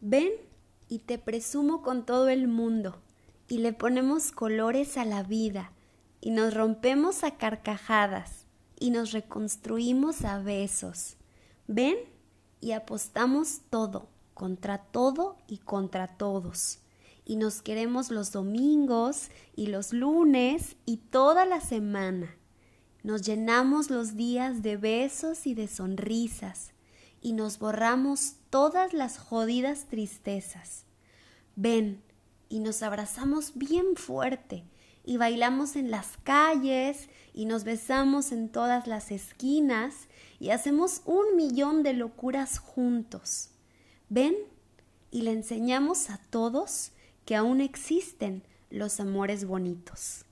Ven y te presumo con todo el mundo y le ponemos colores a la vida y nos rompemos a carcajadas y nos reconstruimos a besos. Ven y apostamos todo, contra todo y contra todos. Y nos queremos los domingos y los lunes y toda la semana. Nos llenamos los días de besos y de sonrisas y nos borramos todas las jodidas tristezas. Ven y nos abrazamos bien fuerte y bailamos en las calles y nos besamos en todas las esquinas y hacemos un millón de locuras juntos. Ven y le enseñamos a todos que aún existen los amores bonitos.